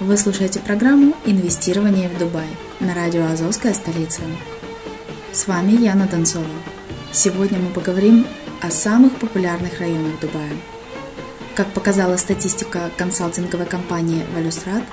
Вы слушаете программу «Инвестирование в Дубай» на радио «Азовская столица». С вами Яна Донцова. Сегодня мы поговорим о самых популярных районах Дубая. Как показала статистика консалтинговой компании «Валюстрат»,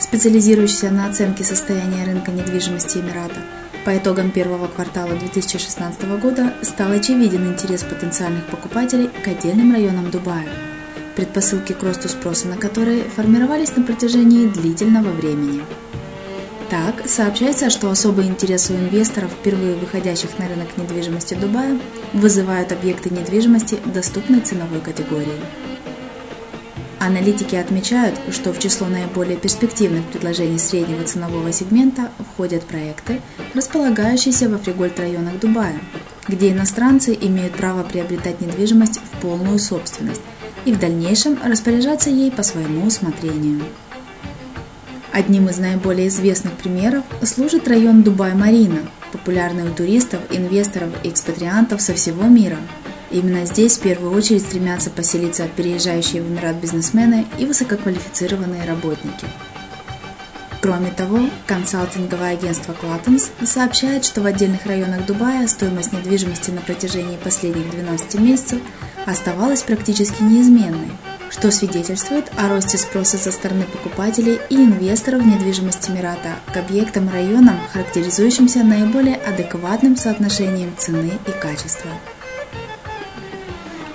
специализирующейся на оценке состояния рынка недвижимости Эмирата, по итогам первого квартала 2016 года стал очевиден интерес потенциальных покупателей к отдельным районам Дубая – предпосылки к росту спроса на которые формировались на протяжении длительного времени. Так, сообщается, что особый интерес у инвесторов, впервые выходящих на рынок недвижимости Дубая, вызывают объекты недвижимости доступной ценовой категории. Аналитики отмечают, что в число наиболее перспективных предложений среднего ценового сегмента входят проекты, располагающиеся во фригольт районах Дубая, где иностранцы имеют право приобретать недвижимость в полную собственность и в дальнейшем распоряжаться ей по своему усмотрению. Одним из наиболее известных примеров служит район Дубай-Марина, популярный у туристов, инвесторов и экспатриантов со всего мира. Именно здесь в первую очередь стремятся поселиться переезжающие в Эмират бизнесмены и высококвалифицированные работники. Кроме того, консалтинговое агентство Клаттенс сообщает, что в отдельных районах Дубая стоимость недвижимости на протяжении последних 12 месяцев оставалась практически неизменной, что свидетельствует о росте спроса со стороны покупателей и инвесторов в недвижимость Эмирата к объектам и районам, характеризующимся наиболее адекватным соотношением цены и качества.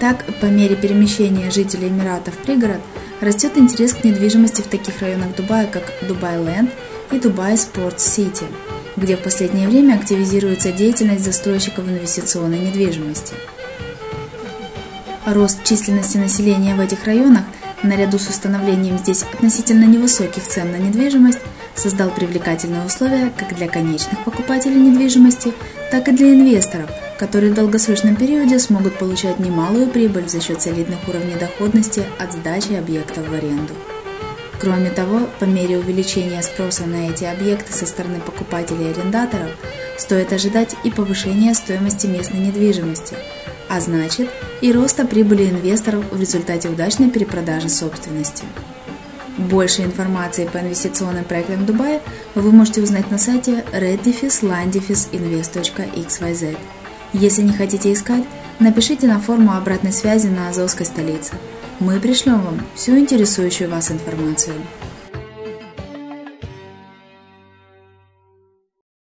Так, по мере перемещения жителей Эмирата в пригород, растет интерес к недвижимости в таких районах Дубая, как Dubailand и Dubai Sports City, где в последнее время активизируется деятельность застройщиков инвестиционной недвижимости – Рост численности населения в этих районах, наряду с установлением здесь относительно невысоких цен на недвижимость, создал привлекательные условия как для конечных покупателей недвижимости, так и для инвесторов, которые в долгосрочном периоде смогут получать немалую прибыль за счет солидных уровней доходности от сдачи объектов в аренду. Кроме того, по мере увеличения спроса на эти объекты со стороны покупателей и арендаторов, стоит ожидать и повышения стоимости местной недвижимости – а значит и роста прибыли инвесторов в результате удачной перепродажи собственности. Больше информации по инвестиционным проектам в Дубае вы можете узнать на сайте reddefislandefisinvest.xyz. Если не хотите искать, напишите на форму обратной связи на Азовской столице. Мы пришлем вам всю интересующую вас информацию.